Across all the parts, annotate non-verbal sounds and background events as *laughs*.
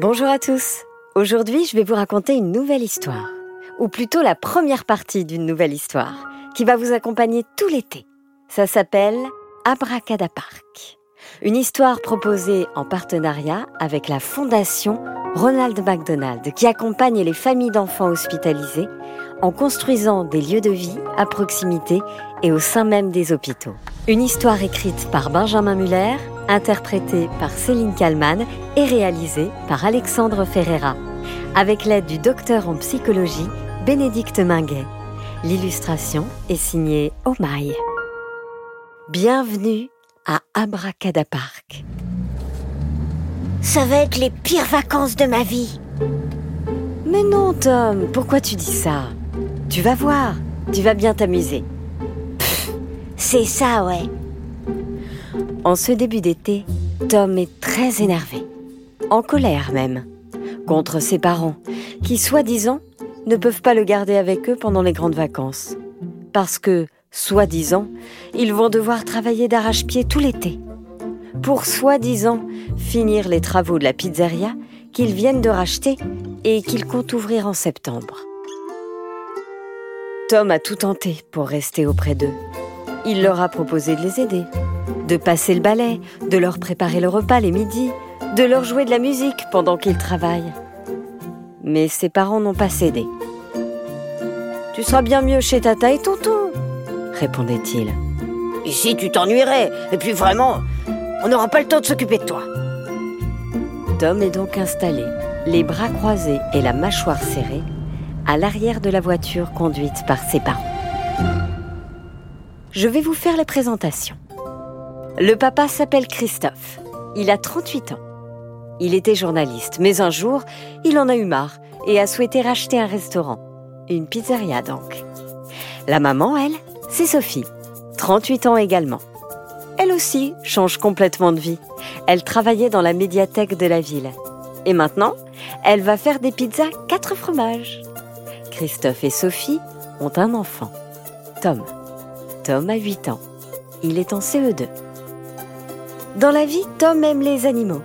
Bonjour à tous. Aujourd'hui, je vais vous raconter une nouvelle histoire, ou plutôt la première partie d'une nouvelle histoire, qui va vous accompagner tout l'été. Ça s'appelle Abracadapark. Une histoire proposée en partenariat avec la Fondation Ronald McDonald, qui accompagne les familles d'enfants hospitalisés en construisant des lieux de vie à proximité et au sein même des hôpitaux. Une histoire écrite par Benjamin Muller, interprétée par Céline Kallmann et réalisée par Alexandre Ferreira, avec l'aide du docteur en psychologie Bénédicte Minguet. L'illustration est signée Omaï. Bienvenue à Abracadapark. Ça va être les pires vacances de ma vie. Mais non, Tom, pourquoi tu dis ça? Tu vas voir, tu vas bien t'amuser. C'est ça, ouais. En ce début d'été, Tom est très énervé, en colère même, contre ses parents, qui, soi-disant, ne peuvent pas le garder avec eux pendant les grandes vacances. Parce que, soi-disant, ils vont devoir travailler d'arrache-pied tout l'été. Pour, soi-disant, finir les travaux de la pizzeria qu'ils viennent de racheter et qu'ils comptent ouvrir en septembre. Tom a tout tenté pour rester auprès d'eux. Il leur a proposé de les aider, de passer le balai, de leur préparer le repas les midis, de leur jouer de la musique pendant qu'ils travaillent. Mais ses parents n'ont pas cédé. Tu seras bien mieux chez Tata et Tonton, répondait-il. Ici, tu t'ennuierais. Et puis vraiment, on n'aura pas le temps de s'occuper de toi. Tom est donc installé, les bras croisés et la mâchoire serrée, à l'arrière de la voiture conduite par ses parents. Je vais vous faire les présentations. Le papa s'appelle Christophe. Il a 38 ans. Il était journaliste, mais un jour, il en a eu marre et a souhaité racheter un restaurant. Une pizzeria donc. La maman, elle, c'est Sophie, 38 ans également. Elle aussi change complètement de vie. Elle travaillait dans la médiathèque de la ville. Et maintenant, elle va faire des pizzas quatre fromages. Christophe et Sophie ont un enfant, Tom. Tom a 8 ans. Il est en CE2. Dans la vie, Tom aime les animaux.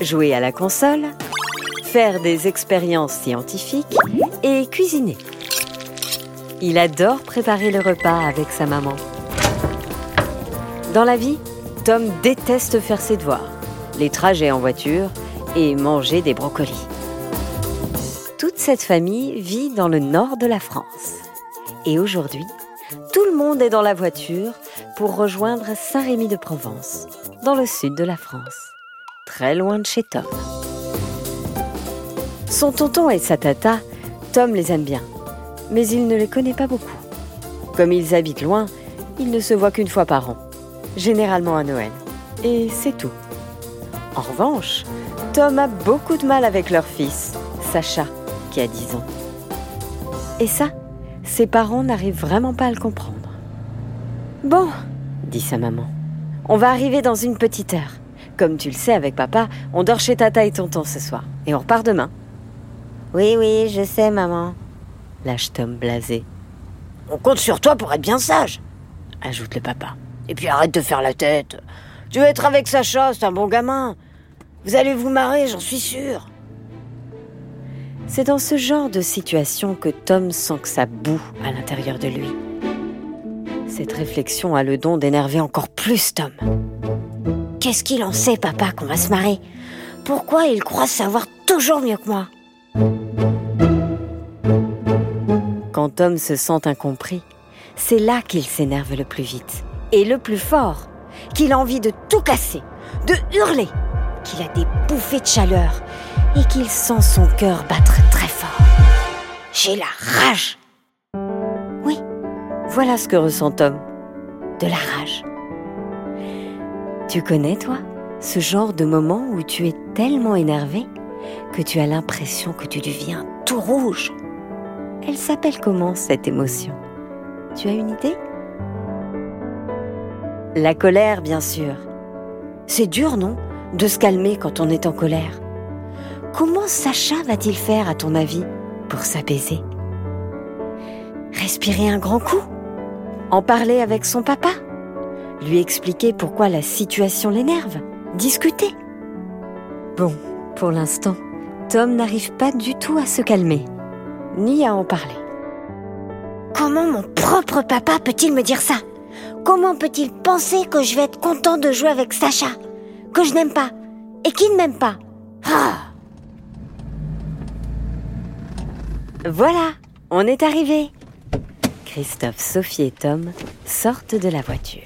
Jouer à la console, faire des expériences scientifiques et cuisiner. Il adore préparer le repas avec sa maman. Dans la vie, Tom déteste faire ses devoirs, les trajets en voiture et manger des brocolis. Toute cette famille vit dans le nord de la France. Et aujourd'hui, tout le monde est dans la voiture pour rejoindre Saint-Rémy-de-Provence, dans le sud de la France, très loin de chez Tom. Son tonton et sa tata, Tom les aime bien, mais il ne les connaît pas beaucoup. Comme ils habitent loin, ils ne se voient qu'une fois par an, généralement à Noël. Et c'est tout. En revanche, Tom a beaucoup de mal avec leur fils, Sacha, qui a 10 ans. Et ça, ses parents n'arrivent vraiment pas à le comprendre. Bon, dit sa maman, on va arriver dans une petite heure. Comme tu le sais avec papa, on dort chez tata et tonton ce soir, et on repart demain. Oui, oui, je sais, maman. Lâche Tom blasé, On compte sur toi pour être bien sage. ajoute le papa. Et puis arrête de faire la tête. Tu veux être avec Sacha, c'est un bon gamin. Vous allez vous marrer, j'en suis sûr. C'est dans ce genre de situation que Tom sent que ça boue à l'intérieur de lui. Cette réflexion a le don d'énerver encore plus Tom. Qu'est-ce qu'il en sait, papa, qu'on va se marrer? Pourquoi il croit savoir toujours mieux que moi? Quand Tom se sent incompris, c'est là qu'il s'énerve le plus vite. Et le plus fort, qu'il a envie de tout casser, de hurler, qu'il a des bouffées de chaleur et qu'il sent son cœur battre très fort. J'ai la rage. Oui, voilà ce que ressent Tom. De la rage. Tu connais, toi, ce genre de moment où tu es tellement énervé que tu as l'impression que tu deviens tout rouge? Elle s'appelle comment cette émotion? Tu as une idée? La colère, bien sûr. C'est dur, non? De se calmer quand on est en colère. Comment Sacha va-t-il faire, à ton avis, pour s'apaiser? Respirer un grand coup? En parler avec son papa? Lui expliquer pourquoi la situation l'énerve? Discuter? Bon, pour l'instant, Tom n'arrive pas du tout à se calmer, ni à en parler. Comment mon propre papa peut-il me dire ça? Comment peut-il penser que je vais être content de jouer avec Sacha? Que je n'aime pas Et qui ne m'aime pas Ah Voilà, on est arrivé. Christophe, Sophie et Tom sortent de la voiture.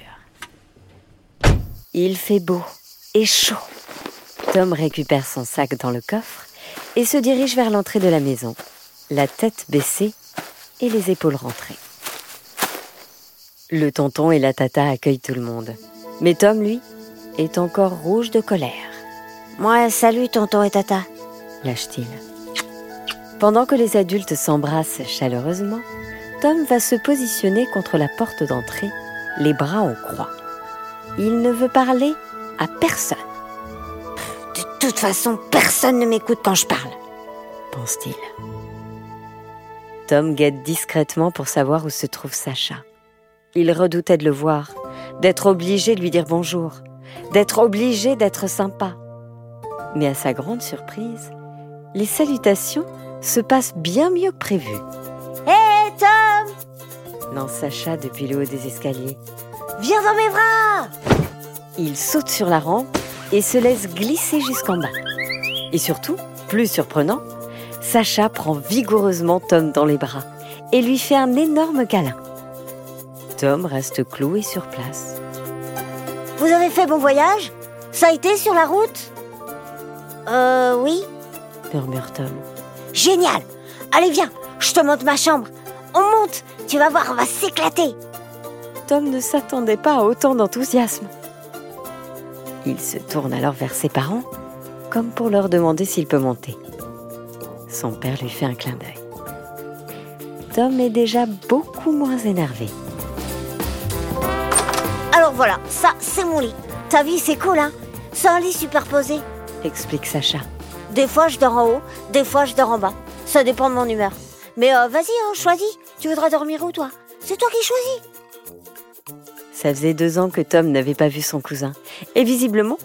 Il fait beau et chaud. Tom récupère son sac dans le coffre et se dirige vers l'entrée de la maison, la tête baissée et les épaules rentrées. Le tonton et la tata accueillent tout le monde. Mais Tom, lui, est encore rouge de colère. Moi, salut tonton et tata. Lâche-t-il. Pendant que les adultes s'embrassent chaleureusement, Tom va se positionner contre la porte d'entrée, les bras en croix. Il ne veut parler à personne. De toute façon, personne ne m'écoute quand je parle, pense-t-il. Tom guette discrètement pour savoir où se trouve Sacha. Il redoutait de le voir, d'être obligé de lui dire bonjour, d'être obligé d'être sympa. Mais à sa grande surprise, les salutations se passent bien mieux que prévu. Hé hey, Tom lance Sacha depuis le haut des escaliers. Viens dans mes bras Il saute sur la rampe et se laisse glisser jusqu'en bas. Et surtout, plus surprenant, Sacha prend vigoureusement Tom dans les bras et lui fait un énorme câlin. Tom reste cloué sur place. Vous avez fait bon voyage Ça a été sur la route Euh oui, murmure Tom. Génial Allez viens, je te montre ma chambre. On monte, tu vas voir, on va s'éclater. Tom ne s'attendait pas à autant d'enthousiasme. Il se tourne alors vers ses parents, comme pour leur demander s'il peut monter. Son père lui fait un clin d'œil. Tom est déjà beaucoup moins énervé. Voilà, ça c'est mon lit. Ta vie c'est cool hein? C'est un lit superposé, explique Sacha. Des fois je dors en haut, des fois je dors en bas. Ça dépend de mon humeur. Mais euh, vas-y, hein, choisis. Tu voudras dormir où toi? C'est toi qui choisis. Ça faisait deux ans que Tom n'avait pas vu son cousin. Et visiblement,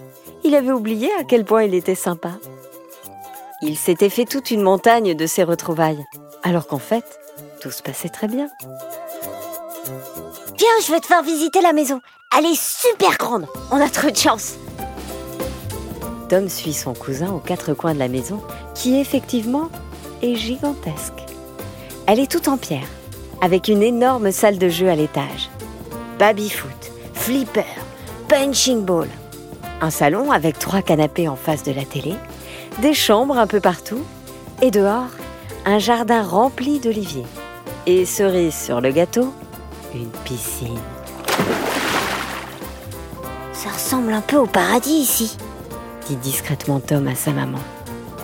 il avait oublié à quel point il était sympa. Il s'était fait toute une montagne de ses retrouvailles, alors qu'en fait, tout se passait très bien. Viens, je vais te faire visiter la maison. Elle est super grande. On a trop de chance. Tom suit son cousin aux quatre coins de la maison, qui effectivement est gigantesque. Elle est toute en pierre, avec une énorme salle de jeu à l'étage. Baby-foot, flipper, punching ball. Un salon avec trois canapés en face de la télé, des chambres un peu partout, et dehors, un jardin rempli d'oliviers. Et cerise sur le gâteau, une piscine. Ça ressemble un peu au paradis ici, dit discrètement Tom à sa maman,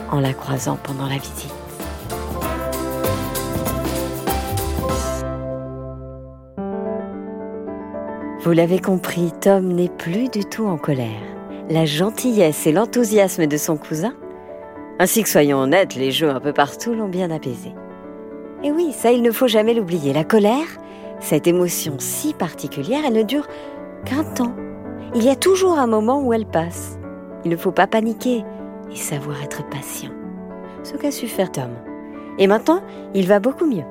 en la croisant pendant la visite. Vous l'avez compris, Tom n'est plus du tout en colère. La gentillesse et l'enthousiasme de son cousin ainsi que soyons honnêtes, les jeux un peu partout l'ont bien apaisé. Et oui, ça il ne faut jamais l'oublier. La colère, cette émotion si particulière, elle ne dure qu'un temps. Il y a toujours un moment où elle passe. Il ne faut pas paniquer et savoir être patient. Ce qu'a su faire Tom. Et maintenant, il va beaucoup mieux.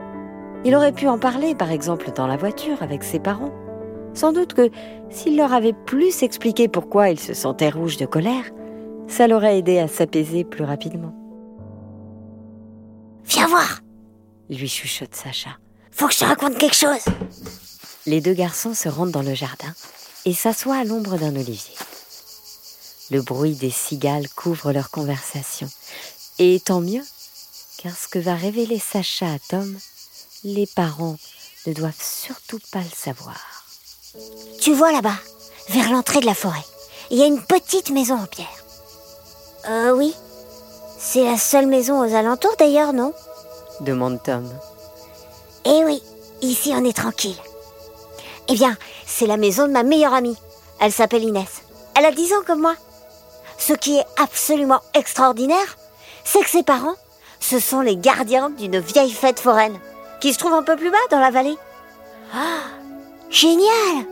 Il aurait pu en parler, par exemple, dans la voiture avec ses parents. Sans doute que s'il leur avait plus expliqué pourquoi il se sentait rouge de colère, ça l'aurait aidé à s'apaiser plus rapidement. Viens voir lui chuchote Sacha. Faut que je te raconte quelque chose Les deux garçons se rendent dans le jardin et s'assoient à l'ombre d'un olivier. Le bruit des cigales couvre leur conversation. Et tant mieux, car ce que va révéler Sacha à Tom, les parents ne doivent surtout pas le savoir. Tu vois là-bas, vers l'entrée de la forêt, il y a une petite maison en pierre. Euh oui. C'est la seule maison aux alentours d'ailleurs, non? Demande Tom. Eh oui, ici on est tranquille. Eh bien, c'est la maison de ma meilleure amie. Elle s'appelle Inès. Elle a 10 ans comme moi. Ce qui est absolument extraordinaire, c'est que ses parents, ce sont les gardiens d'une vieille fête foraine qui se trouve un peu plus bas dans la vallée. Ah, génial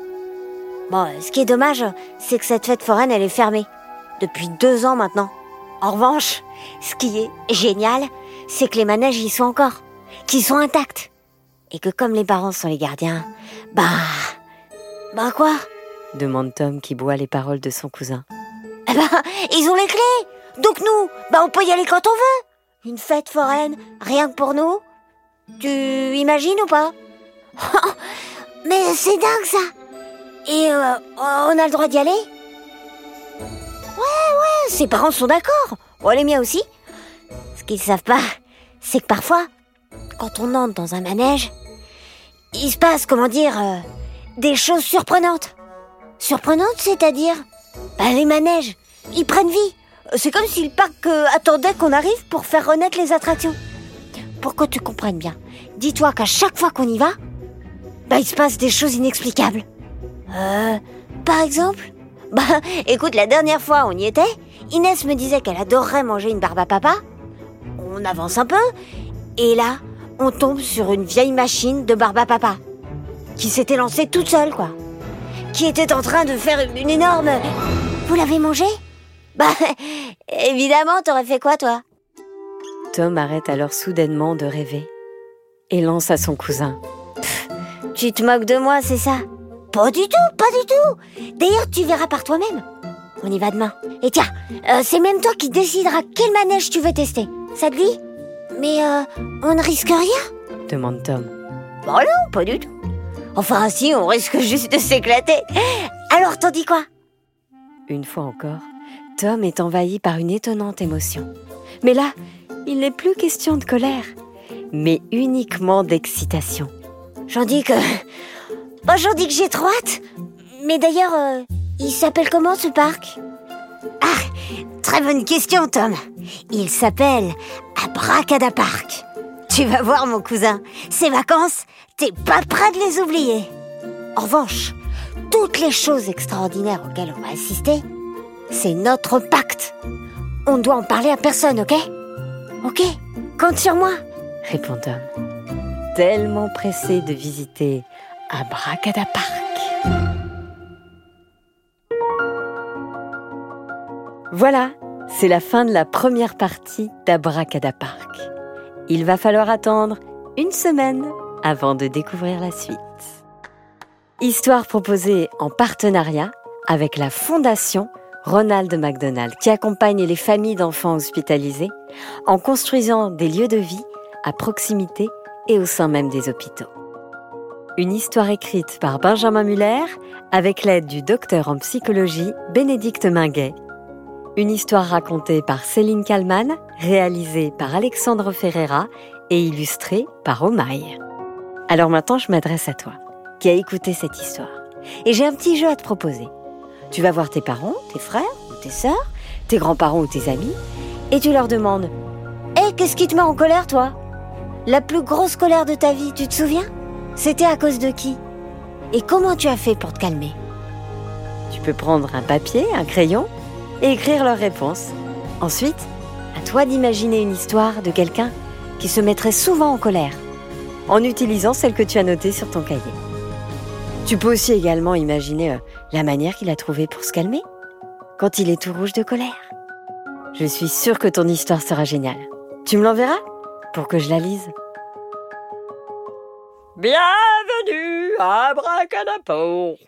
Bon, ce qui est dommage, c'est que cette fête foraine, elle est fermée. Depuis deux ans maintenant. En revanche, ce qui est génial, c'est que les manèges y sont encore, qu'ils sont intacts. Et que comme les parents sont les gardiens, bah... Bah quoi demande Tom qui boit les paroles de son cousin. Eh ben, ils ont les clés Donc nous, bah on peut y aller quand on veut Une fête foraine, rien que pour nous Tu imagines ou pas *laughs* Mais c'est dingue ça Et euh, on a le droit d'y aller Ouais, ouais, ses parents sont d'accord. Oh, les miens aussi. Ce qu'ils savent pas, c'est que parfois, quand on entre dans un manège, il se passe, comment dire, euh, des choses surprenantes. Surprenantes, c'est-à-dire bah, Les manèges, ils prennent vie. C'est comme si le parc euh, attendait qu'on arrive pour faire renaître les attractions. Pour que tu comprennes bien, dis-toi qu'à chaque fois qu'on y va, bah, il se passe des choses inexplicables. Euh, par exemple *laughs* Bah, écoute, la dernière fois on y était, Inès me disait qu'elle adorerait manger une barbe à papa. On avance un peu, et là, on tombe sur une vieille machine de barbe à papa, qui s'était lancée toute seule, quoi. Qui était en train de faire une énorme... Vous l'avez mangée Bah, *laughs* évidemment, t'aurais fait quoi, toi? Tom arrête alors soudainement de rêver et lance à son cousin. Tu te moques de moi, c'est ça? Pas du tout, pas du tout D'ailleurs, tu verras par toi-même. On y va demain. Et tiens, euh, c'est même toi qui décideras quel manège tu veux tester. Ça te dit Mais euh, on ne risque rien? Demande Tom. Bon non, pas du tout. Enfin si, on risque juste de s'éclater. Alors t'en dis quoi? Une fois encore, Tom est envahi par une étonnante émotion. Mais là, il n'est plus question de colère, mais uniquement d'excitation. J'en dis que... Bon, j'en dis que j'ai trop hâte. Mais d'ailleurs, euh, il s'appelle comment ce parc? Ah, très bonne question Tom. Il s'appelle Abracada Park. Tu vas voir mon cousin, ces vacances, t'es pas prêt de les oublier. En revanche, toutes les choses extraordinaires auxquelles on va assister, c'est notre pacte. On ne doit en parler à personne, ok? Ok? Compte sur moi répond Tom, tellement pressé de visiter Abracada Park. Voilà, c'est la fin de la première partie d'Abracada Park. Il va falloir attendre une semaine avant de découvrir la suite. Histoire proposée en partenariat avec la Fondation Ronald McDonald qui accompagne les familles d'enfants hospitalisés en construisant des lieux de vie à proximité et au sein même des hôpitaux. Une histoire écrite par Benjamin Muller avec l'aide du docteur en psychologie Bénédicte Minguet. Une histoire racontée par Céline Kallmann, réalisée par Alexandre Ferreira et illustrée par Omaï. Alors maintenant, je m'adresse à toi, qui as écouté cette histoire. Et j'ai un petit jeu à te proposer. Tu vas voir tes parents, tes frères ou tes sœurs, tes grands-parents ou tes amis, et tu leur demandes Hé, qu'est-ce qui te met en colère, toi? La plus grosse colère de ta vie, tu te souviens? C'était à cause de qui? Et comment tu as fait pour te calmer? Tu peux prendre un papier, un crayon, et écrire leurs réponses. Ensuite, à toi d'imaginer une histoire de quelqu'un qui se mettrait souvent en colère, en utilisant celle que tu as notée sur ton cahier. Tu peux aussi également imaginer euh, la manière qu'il a trouvée pour se calmer, quand il est tout rouge de colère. Je suis sûre que ton histoire sera géniale. Tu me l'enverras pour que je la lise. Bienvenue à Bracadapour.